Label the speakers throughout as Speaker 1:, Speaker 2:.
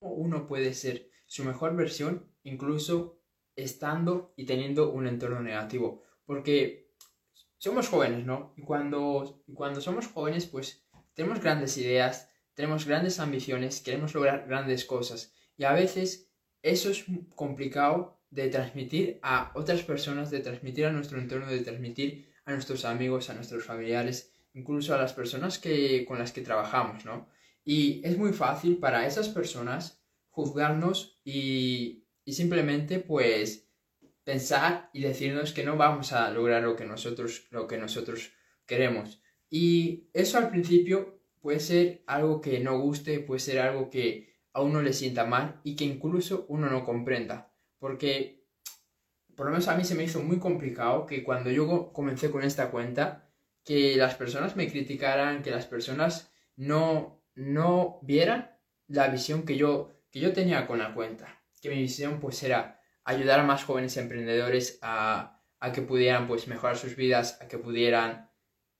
Speaker 1: uno puede ser su mejor versión incluso estando y teniendo un entorno negativo. Porque somos jóvenes, ¿no? Y cuando, cuando somos jóvenes, pues tenemos grandes ideas, tenemos grandes ambiciones, queremos lograr grandes cosas. Y a veces eso es complicado de transmitir a otras personas, de transmitir a nuestro entorno, de transmitir a nuestros amigos, a nuestros familiares, incluso a las personas que, con las que trabajamos, ¿no? Y es muy fácil para esas personas juzgarnos y, simplemente pues pensar y decirnos que no vamos a lograr lo que nosotros, lo que nosotros queremos. Y eso al principio puede ser algo que no guste, puede ser algo que a uno le sienta mal y que incluso uno no comprenda. Porque por lo menos a mí se me hizo muy complicado que cuando yo comencé con esta cuenta, que las personas me criticaran, que las personas no no vieran la visión que yo, que yo tenía con la cuenta. Que mi visión pues era ayudar a más jóvenes emprendedores a, que pudieran pues mejorar sus vidas, a que pudieran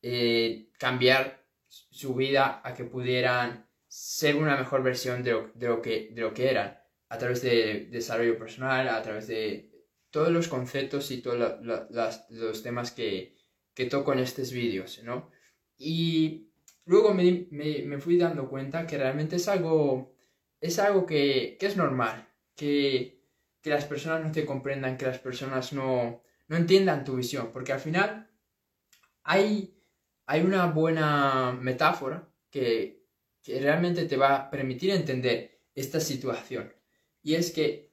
Speaker 1: eh, cambiar su vida, a que pudieran ser una mejor versión de lo, de lo, que, de lo que eran, a través de desarrollo personal, a través de todos los conceptos y todos los temas que, que toco en estos vídeos, ¿no? Y Luego me, fui dando cuenta que realmente es algo, es algo que, es normal, que, las personas no te comprendan, que las personas no, entiendan tu visión, porque al final hay, hay una buena metáfora que, realmente te va a permitir entender esta situación. Y es que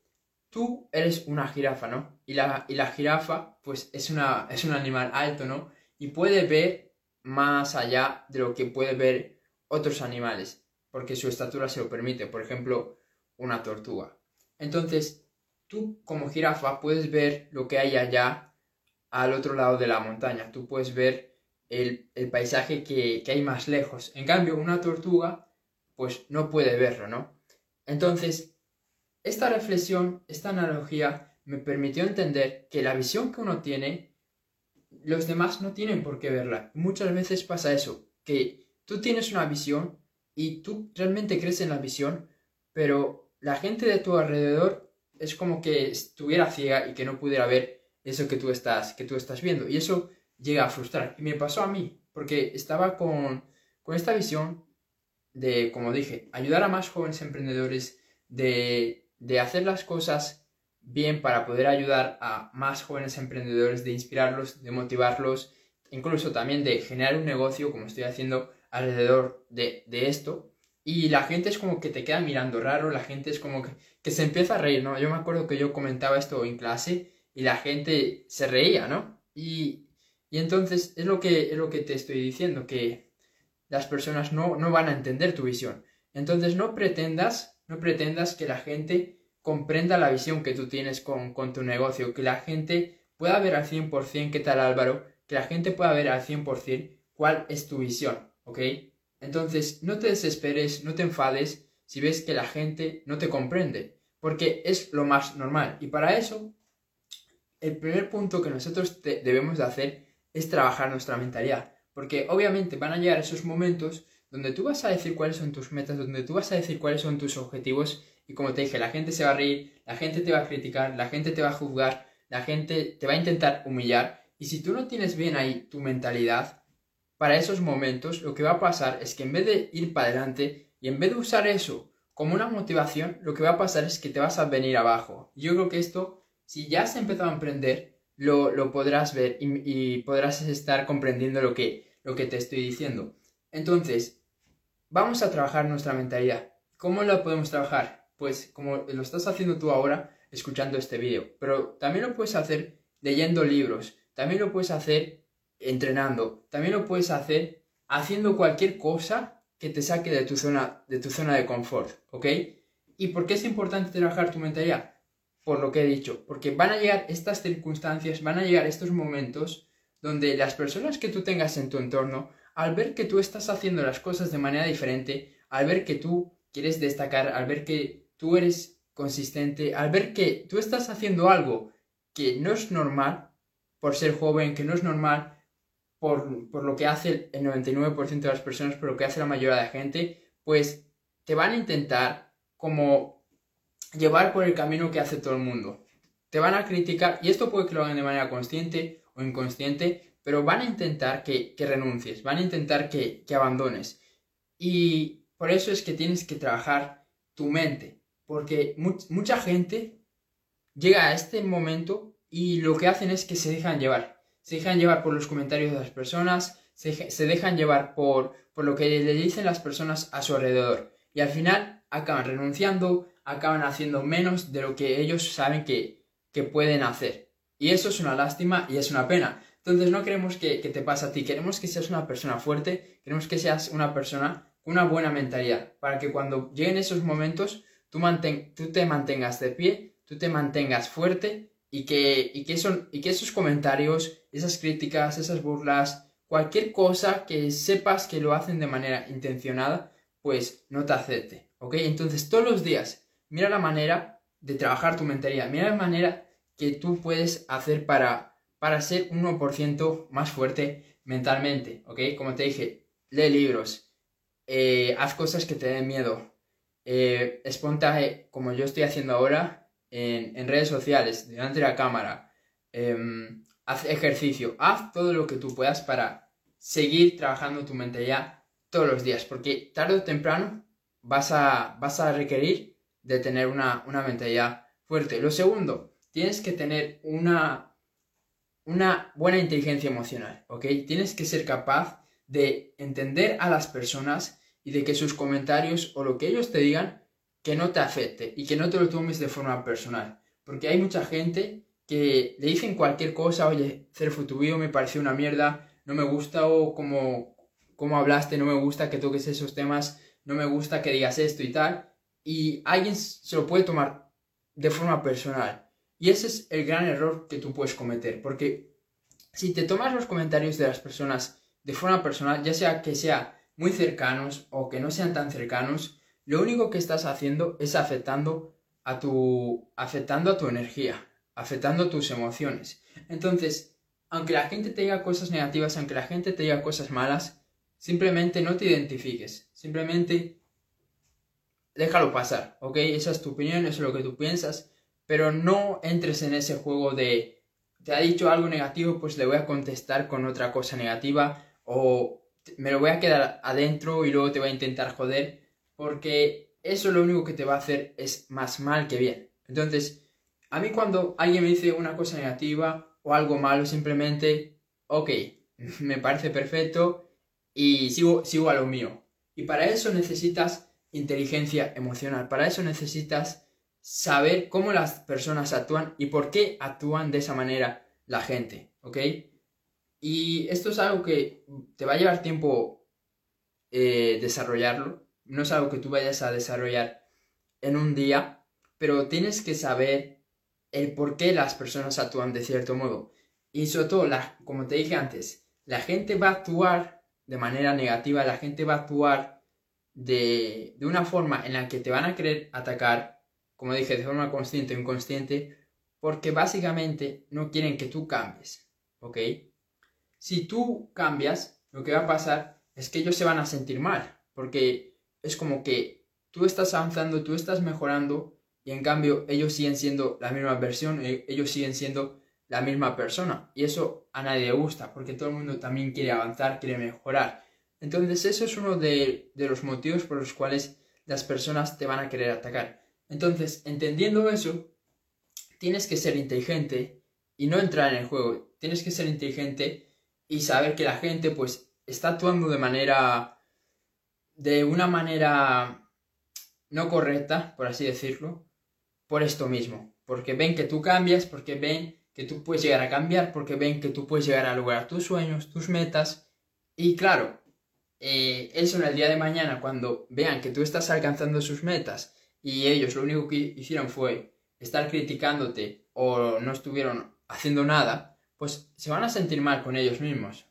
Speaker 1: tú eres una jirafa, ¿no? Y la, y la jirafa, pues es, una, es un animal alto, ¿no? Y puede ver más allá de lo que puede ver otros animales, porque su estatura se lo permite, por ejemplo, una tortuga. Entonces, tú como jirafa puedes ver lo que hay allá al otro lado de la montaña, tú puedes ver el, paisaje que, que hay más lejos. En cambio, una tortuga, pues no puede verlo, ¿no? Entonces, esta reflexión, esta analogía, me permitió entender que la visión que uno tiene los demás no tienen por qué verla. Muchas veces pasa eso, que tú tienes una visión y tú realmente crees en la visión, pero la gente de tu alrededor es como que estuviera ciega y que no pudiera ver eso que tú estás, que tú estás viendo. Y eso llega a frustrar. Y me pasó a mí, porque estaba con, con esta visión de, como dije, ayudar a más jóvenes emprendedores, de, de hacer las cosas bien para poder ayudar a más jóvenes emprendedores, de inspirarlos, de motivarlos, incluso también de generar un negocio, como estoy haciendo alrededor de, esto. Y la gente es como que te queda mirando raro, la gente es como que, se empieza a reír, ¿no? Yo me acuerdo que yo comentaba esto en clase y la gente se reía, ¿no? Y, y entonces es lo, que, es lo que te estoy diciendo, que las personas no, no van a entender tu visión. Entonces no pretendas, no pretendas que la gente comprenda la visión que tú tienes con, tu negocio, que la gente pueda ver al 100% qué tal Álvaro, que la gente pueda ver al 100% cuál es tu visión, ¿ok? Entonces, no te desesperes, no te enfades si ves que la gente no te comprende, porque es lo más normal. Y para eso, el primer punto que nosotros debemos de hacer es trabajar nuestra mentalidad, porque obviamente van a llegar esos momentos donde tú vas a decir cuáles son tus metas, donde tú vas a decir cuáles son tus objetivos y como te dije, la gente se va a reír, la gente te va a criticar, la gente te va a juzgar, la gente te va a intentar humillar. Y si tú no tienes bien ahí tu mentalidad, para esos momentos lo que va a pasar es que en vez de ir para adelante y en vez de usar eso como una motivación, lo que va a pasar es que te vas a venir abajo. Yo creo que esto, si ya has empezado a emprender, lo, podrás ver y, y, podrás estar comprendiendo lo que, lo que te estoy diciendo. Entonces, vamos a trabajar nuestra mentalidad. ¿Cómo lo podemos trabajar? Pues como lo estás haciendo tú ahora escuchando este vídeo, pero también lo puedes hacer leyendo libros, también lo puedes hacer entrenando, también lo puedes hacer haciendo cualquier cosa que te saque de tu zona de, tu zona de confort, ¿ok? ¿Y por qué es importante trabajar tu mentalidad? Por lo que he dicho, porque van a llegar estas circunstancias, van a llegar estos momentos donde las personas que tú tengas en tu entorno, al ver que tú estás haciendo las cosas de manera diferente, al ver que tú quieres destacar, al ver que tú eres consistente, al ver que tú estás haciendo algo que no es normal por ser joven, que no es normal por, por lo que hace el 99% de las personas, por lo que hace la mayoría de la gente, pues te van a intentar como llevar por el camino que hace todo el mundo. Te van a criticar, y esto puede que lo hagan de manera consciente o inconsciente, pero van a intentar que, renuncies, van a intentar que, que abandones. Y por eso es que tienes que trabajar tu mente, porque mucha gente llega a este momento y lo que hacen es que se dejan llevar. Se dejan llevar por los comentarios de las personas, se, dejan llevar por, por lo que le dicen las personas a su alrededor. Y al final acaban renunciando, acaban haciendo menos de lo que ellos saben que, que pueden hacer. Y eso es una lástima y es una pena. Entonces no queremos que, te pase a ti, queremos que seas una persona fuerte, queremos que seas una persona con una buena mentalidad, para que cuando lleguen esos momentos tú, tú te mantengas de pie, tú te mantengas fuerte y que, y, que y que esos comentarios, esas críticas, esas burlas, cualquier cosa que sepas que lo hacen de manera intencionada, pues no te acepte, ¿ok? Entonces todos los días mira la manera de trabajar tu mentalidad, mira la manera que tú puedes hacer para, para ser 1% más fuerte mentalmente, ¿ok? Como te dije, lee libros, eh, haz cosas que te den miedo, eh, como yo estoy haciendo ahora en, redes sociales, delante de la cámara, em, haz ejercicio, haz todo lo que tú puedas para seguir trabajando tu mentalidad todos los días, porque tarde o temprano vas a, vas a requerir de tener una, una mentalidad fuerte. Lo segundo, tienes que tener una, una buena inteligencia emocional, ¿ok? Tienes que ser capaz de entender a las personas y de que sus comentarios o lo que ellos te digan que no te afecte y que no te lo tomes de forma personal. Porque hay mucha gente que le dicen cualquier cosa, oye, Cerfu, tu me pareció una mierda, no me gusta o como cómo hablaste, no me gusta que toques esos temas, no me gusta que digas esto y tal. Y alguien se lo puede tomar de forma personal. Y ese es el gran error que tú puedes cometer. Porque si te tomas los comentarios de las personas de forma personal, ya sea que sean muy cercanos o que no sean tan cercanos, lo único que estás haciendo es afectando a tu, afectando a tu energía, afectando tus emociones. Entonces, aunque la gente te diga cosas negativas, aunque la gente te diga cosas malas, Simplemente no te identifiques, simplemente déjalo pasar, ¿ok? Esa es tu opinión, eso es lo que tú piensas, pero no entres en ese juego de, te ha dicho algo negativo, pues le voy a contestar con otra cosa negativa, o me lo voy a quedar adentro y luego te voy a intentar joder, porque eso lo único que te va a hacer es más mal que bien. Entonces, a mí cuando alguien me dice una cosa negativa o algo malo, simplemente, ok, me parece perfecto, y sigo, sigo a lo mío. Y para eso necesitas inteligencia emocional, para eso necesitas saber cómo las personas actúan y por qué actúan de esa manera la gente, ¿ok? Y esto es algo que te va a llevar tiempo eh, desarrollarlo, no es algo que tú vayas a desarrollar en un día, pero tienes que saber el por qué las personas actúan de cierto modo. Y sobre todo, la, como te dije antes, la gente va a actuar de manera negativa, la gente va a actuar de, una forma en la que te van a querer atacar, como dije, de forma consciente o inconsciente, porque básicamente no quieren que tú cambies, ¿ok? Si tú cambias, lo que va a pasar es que ellos se van a sentir mal, porque es como que tú estás avanzando, tú estás mejorando, y en cambio ellos siguen siendo la misma versión, e, ellos siguen siendo la misma persona. Y eso a nadie le gusta, porque todo el mundo también quiere avanzar, quiere mejorar. Entonces eso es uno de, los motivos por los cuales las personas te van a querer atacar. Entonces, entendiendo eso, tienes que ser inteligente y no entrar en el juego. Tienes que ser inteligente y saber que la gente pues está actuando de manera de una manera no correcta, por así decirlo, por esto mismo, porque ven que tú cambias, porque ven que tú puedes llegar a cambiar porque ven que tú puedes llegar a lograr tus sueños, tus metas. Y claro, eh, eso en el día de mañana, cuando vean que tú estás alcanzando sus metas y ellos lo único que hicieron fue estar criticándote o no estuvieron haciendo nada, pues se van a sentir mal con ellos mismos.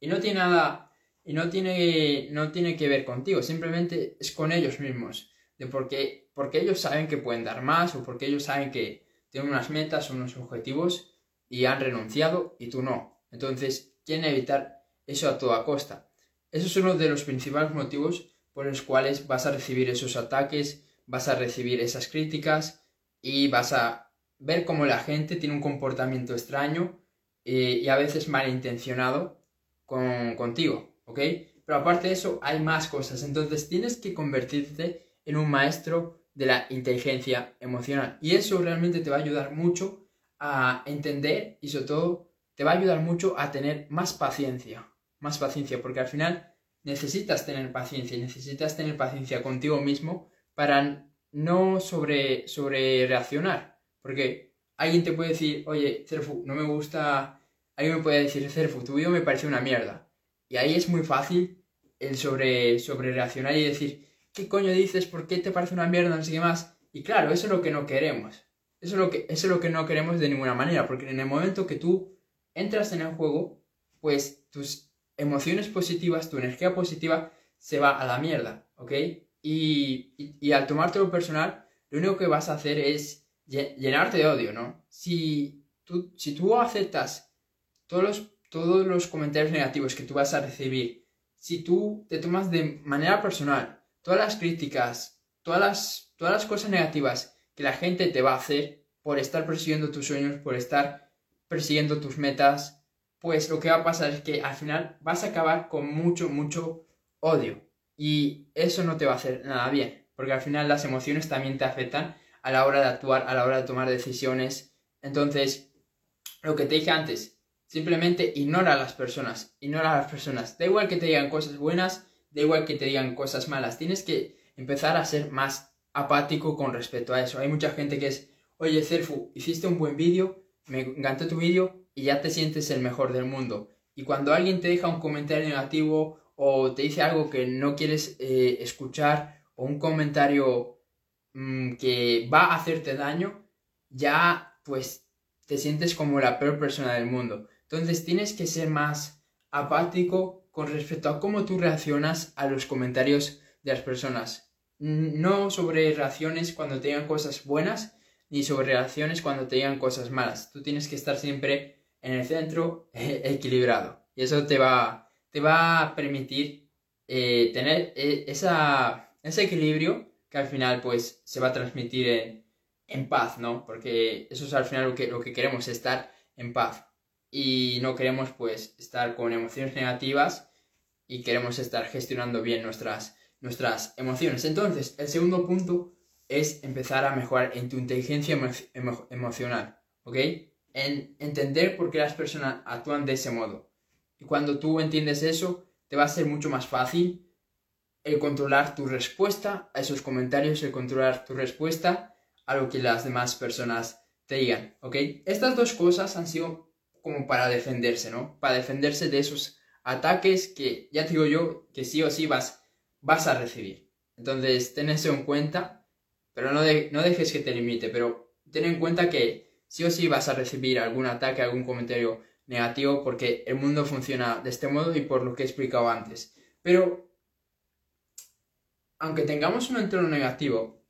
Speaker 1: Y no tiene nada, y no tiene, no tiene que ver contigo, simplemente es con ellos mismos. De porque, porque ellos saben que pueden dar más o porque ellos saben que, tienen unas metas, unos objetivos y han renunciado y tú no. Entonces, quieren evitar eso a toda costa. Eso es uno de los principales motivos por los cuales vas a recibir esos ataques, vas a recibir esas críticas y vas a ver cómo la gente tiene un comportamiento extraño eh, y a veces malintencionado con, contigo, ¿ok? Pero aparte de eso hay más cosas, entonces tienes que convertirte en un maestro de la inteligencia emocional y eso realmente te va a ayudar mucho a entender y sobre todo te va a ayudar mucho a tener más paciencia, más paciencia, porque al final necesitas tener paciencia y necesitas tener paciencia contigo mismo para no sobre, sobre reaccionar. Porque alguien te puede decir, oye, Cerfu, no me gusta. Alguien me puede decir, Cerfu, tu vídeo me parece una mierda. Y ahí es muy fácil el sobre, sobre reaccionar y decir, ¿qué coño dices? ¿Por qué te parece una mierda? No sé qué más. Y claro, eso es lo que no queremos. Eso es lo que, eso es lo que no queremos de ninguna manera. Porque en el momento que tú entras en el juego, pues tus emociones positivas, tu energía positiva se va a la mierda, ¿ok? Y, y, al tomártelo personal, lo único que vas a hacer es llenarte de odio, ¿no? Si tú, si tú aceptas todos los, todos los comentarios negativos que tú vas a recibir, si tú te tomas de manera personal todas las críticas, todas las, todas las cosas negativas que la gente te va a hacer por estar persiguiendo tus sueños, por estar persiguiendo tus metas, pues lo que va a pasar es que al final vas a acabar con mucho, mucho odio. Y eso no te va a hacer nada bien, porque al final las emociones también te afectan a la hora de actuar, a la hora de tomar decisiones. Entonces, lo que te dije antes, simplemente ignora a las personas, ignora a las personas. Da igual que te digan cosas buenas, da igual que te digan cosas malas. Tienes que empezar a ser más apático con respecto a eso. Hay mucha gente que es, oye, Cerfu, hiciste un buen vídeo, me encantó tu vídeo y ya te sientes el mejor del mundo. Y cuando alguien te deja un comentario negativo o te dice algo que no quieres eh, escuchar o un comentario mm, que va a hacerte daño, ya pues te sientes como la peor persona del mundo. Entonces tienes que ser más apático con respecto a cómo tú reaccionas a los comentarios de las personas. No sobre reacciones cuando te digan cosas buenas, ni sobre reacciones cuando te digan cosas malas. Tú tienes que estar siempre en el centro equilibrado. Y eso te va te va a permitir eh, tener eh, esa, ese equilibrio que al final pues se va a transmitir en, paz, ¿no? Porque eso es al final lo que, lo que queremos, estar en paz. Y no queremos pues estar con emociones negativas y queremos estar gestionando bien nuestras, nuestras emociones. Entonces, el segundo punto es empezar a mejorar en tu inteligencia emocional, ¿ok? En entender por qué las personas actúan de ese modo. Y cuando tú entiendes eso, te va a ser mucho más fácil el controlar tu respuesta a esos comentarios, el controlar tu respuesta a lo que las demás personas te digan, ¿ok? Estas dos cosas han sido como para defenderse, ¿no? Para defenderse de esos ataques que ya te digo yo que sí o sí vas, vas a recibir. Entonces, ten eso en cuenta, pero no, no dejes que te limite, pero ten en cuenta que sí o sí vas a recibir algún ataque, algún comentario negativo porque el mundo funciona de este modo y por lo que he explicado antes. Pero, aunque tengamos un entorno negativo,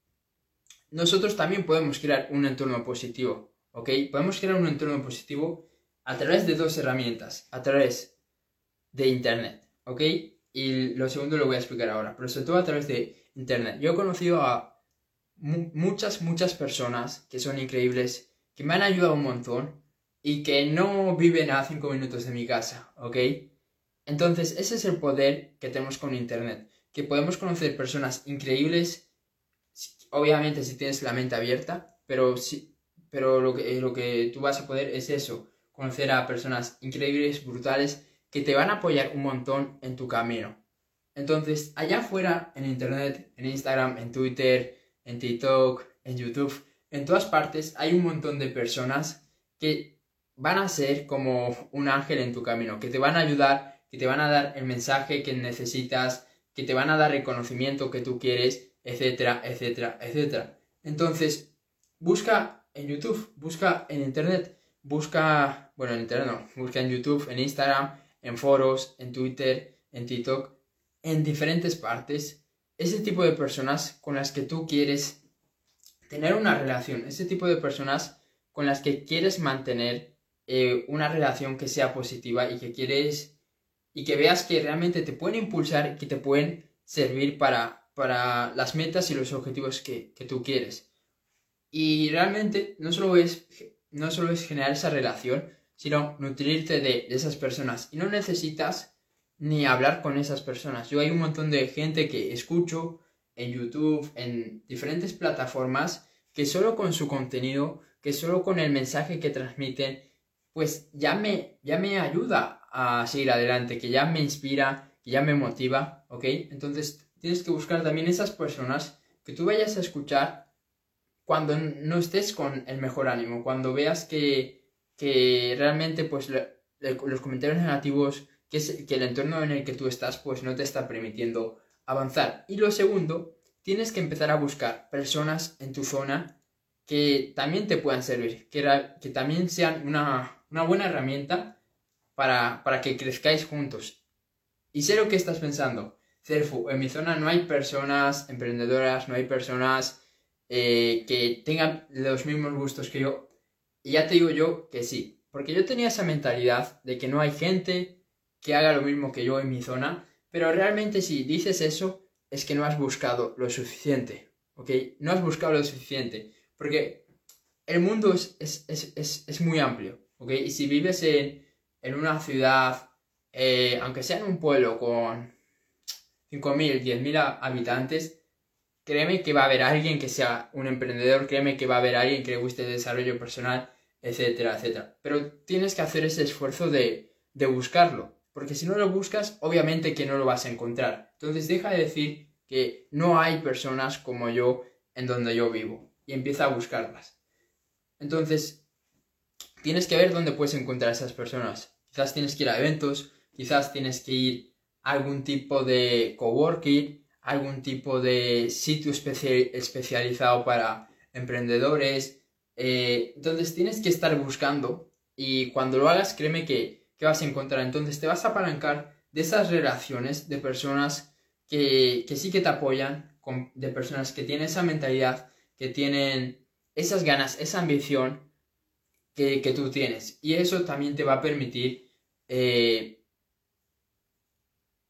Speaker 1: nosotros también podemos crear un entorno positivo, ¿ok? Podemos crear un entorno positivo a través de dos herramientas, a través de Internet, ¿ok? Y lo segundo lo voy a explicar ahora, pero sobre todo a través de Internet. Yo he conocido a muchas, muchas personas que son increíbles, que me han ayudado un montón y que no viven a 5 minutos de mi casa, ¿ok? Entonces, ese es el poder que tenemos con Internet, que podemos conocer personas increíbles, obviamente si tienes la mente abierta, pero, sí, pero lo, que, lo que tú vas a poder es eso, conocer a personas increíbles, brutales, que te van a apoyar un montón en tu camino. Entonces, allá afuera, en Internet, en Instagram, en Twitter, en TikTok, en YouTube, en todas partes hay un montón de personas que van a ser como un ángel en tu camino, que te van a ayudar, que te van a dar el mensaje que necesitas, que te van a dar el conocimiento que tú quieres, etcétera, etcétera, etcétera. Entonces, busca en YouTube, busca en Internet, busca, bueno, en Internet no, busca en YouTube, en Instagram, en foros, en Twitter, en TikTok, en diferentes partes, ese tipo de personas con las que tú quieres tener una relación, ese tipo de personas con las que quieres mantener eh, una relación que sea positiva y que quieres y que veas que realmente te pueden impulsar y que te pueden servir para para las metas y los objetivos que, tú quieres. Y realmente no solo, es, no solo es generar esa relación, sino nutrirte de, de esas personas. Y no necesitas ni hablar con esas personas. Yo hay un montón de gente que escucho en YouTube, en diferentes plataformas, que solo con su contenido, que solo con el mensaje que transmiten, pues ya me, ya me ayuda a seguir adelante, que ya me inspira, que ya me motiva, ¿ok? Entonces tienes que buscar también esas personas que tú vayas a escuchar cuando no estés con el mejor ánimo, cuando veas que, que realmente pues los comentarios negativos, que, es, que el entorno en el que tú estás pues no te está permitiendo avanzar. Y lo segundo, tienes que empezar a buscar personas en tu zona que también te puedan servir, que, que también sean una, una buena herramienta para, para, que crezcáis juntos. Y sé lo que estás pensando. Cerfu, en mi zona no hay personas emprendedoras, no hay personas eh, que tengan los mismos gustos que yo. Y ya te digo yo que sí, porque yo tenía esa mentalidad de que no hay gente que haga lo mismo que yo en mi zona, pero realmente si dices eso, es que no has buscado lo suficiente, ¿ok? No has buscado lo suficiente, porque el mundo es, es, muy amplio, ¿ok? Y si vives en, una ciudad, eh, aunque sea en un pueblo con 5.000, 10.000 habitantes, créeme que va a haber alguien que sea un emprendedor, créeme que va a haber alguien que le guste el desarrollo personal, etcétera, etcétera. Pero tienes que hacer ese esfuerzo de, de buscarlo, porque si no lo buscas, obviamente que no lo vas a encontrar. Entonces deja de decir que no hay personas como yo en donde yo vivo y empieza a buscarlas. Entonces, tienes que ver dónde puedes encontrar a esas personas. Quizás tienes que ir a eventos, quizás tienes que ir a algún tipo de coworking, algún tipo de sitio especializado para emprendedores. Eh, entonces tienes que estar buscando y cuando lo hagas, créeme que que vas a encontrar. Entonces te vas a apalancar de esas relaciones de personas que, sí que te apoyan, de personas que tienen esa mentalidad, que tienen esas ganas, esa ambición que, tú tienes. Y eso también te va a permitir eh,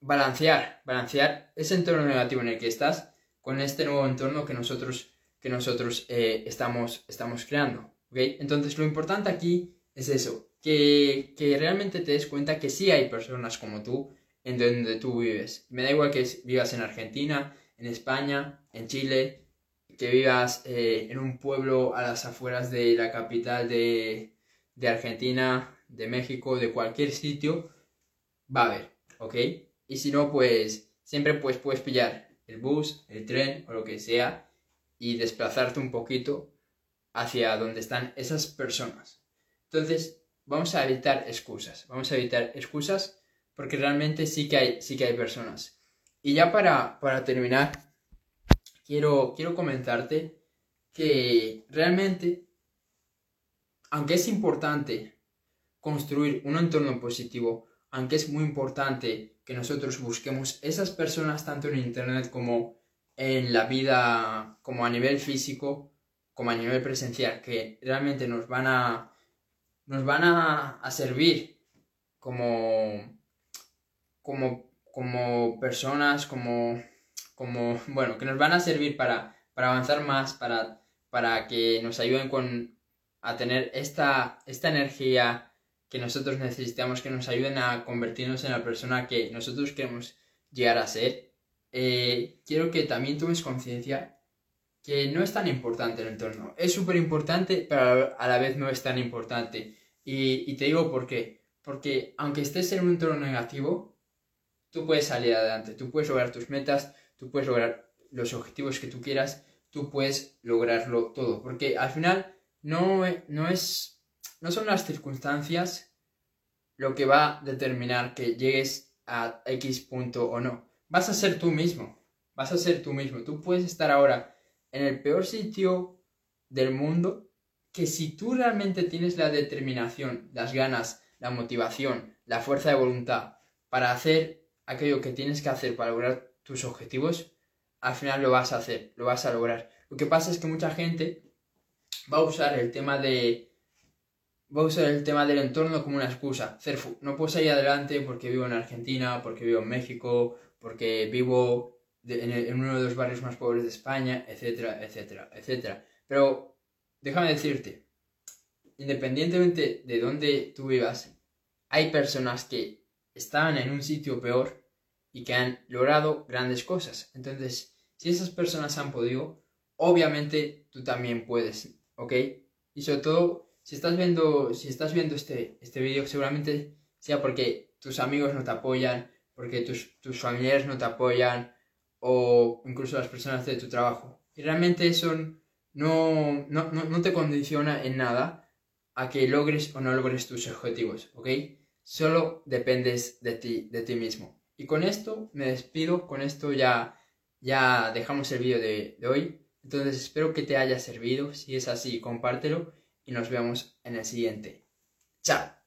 Speaker 1: balancear, balancear ese entorno negativo en el que estás con este nuevo entorno que nosotros, que nosotros eh, estamos, estamos creando. Entonces lo importante aquí es eso, que, realmente te des cuenta que sí hay personas como tú en donde tú vives. Me da igual que vivas en Argentina, en España, en Chile, que vivas eh, en un pueblo a las afueras de la capital de, de Argentina, de México, de cualquier sitio, va a haber, ¿ok? Y si no, pues siempre pues, puedes pillar el bus, el tren o lo que sea y desplazarte un poquito hacia donde están esas personas. Entonces, vamos a evitar excusas, vamos a evitar excusas porque realmente sí que hay, sí que hay personas. Y ya para, para terminar, quiero, quiero comentarte que realmente, aunque es importante construir un entorno positivo, aunque es muy importante que nosotros busquemos esas personas tanto en Internet como en la vida, como a nivel físico, como a nivel presencial, que realmente nos van a nos van a, servir como, como, como personas, como, como, bueno, que nos van a servir para, para avanzar más, para, para que nos ayuden con, a tener esta, esta energía que nosotros necesitamos, que nos ayuden a convertirnos en la persona que nosotros queremos llegar a ser. Eh, quiero que también tomes conciencia que no es tan importante el entorno. Es súper importante, pero a la vez no es tan importante. Y, te digo por qué. Porque aunque estés en un entorno negativo, tú puedes salir adelante, tú puedes lograr tus metas, tú puedes lograr los objetivos que tú quieras, tú puedes lograrlo todo. Porque al final no, no, es, no son las circunstancias lo que va a determinar que llegues a X punto o no. Vas a ser tú mismo, vas a ser tú mismo. Tú puedes estar ahora en el peor sitio del mundo que si tú realmente tienes la determinación, las ganas, la motivación, la fuerza de voluntad para hacer aquello que tienes que hacer para lograr tus objetivos, al final lo vas a hacer, lo vas a lograr. Lo que pasa es que mucha gente va a usar el tema de va a usar el tema del entorno como una excusa. Cerfu, no puedo salir adelante porque vivo en Argentina, porque vivo en México, porque vivo en, uno de los barrios más pobres de España, etcétera, etcétera, etcétera. Pero déjame decirte, independientemente de dónde tú vivas, hay personas que estaban en un sitio peor y que han logrado grandes cosas. Entonces, si esas personas han podido, obviamente tú también puedes, ¿ok? Y sobre todo, si estás viendo, si estás viendo este, este vídeo, seguramente sea porque tus amigos no te apoyan, porque tus, tus familiares no te apoyan, o incluso las personas de tu trabajo. Y realmente eso no, no, no, te condiciona en nada a que logres o no logres tus objetivos, ¿ok? Solo dependes de ti, de ti mismo. Y con esto me despido, con esto ya, ya dejamos el vídeo de, de hoy. Entonces espero que te haya servido, si es así compártelo y nos vemos en el siguiente. Chao.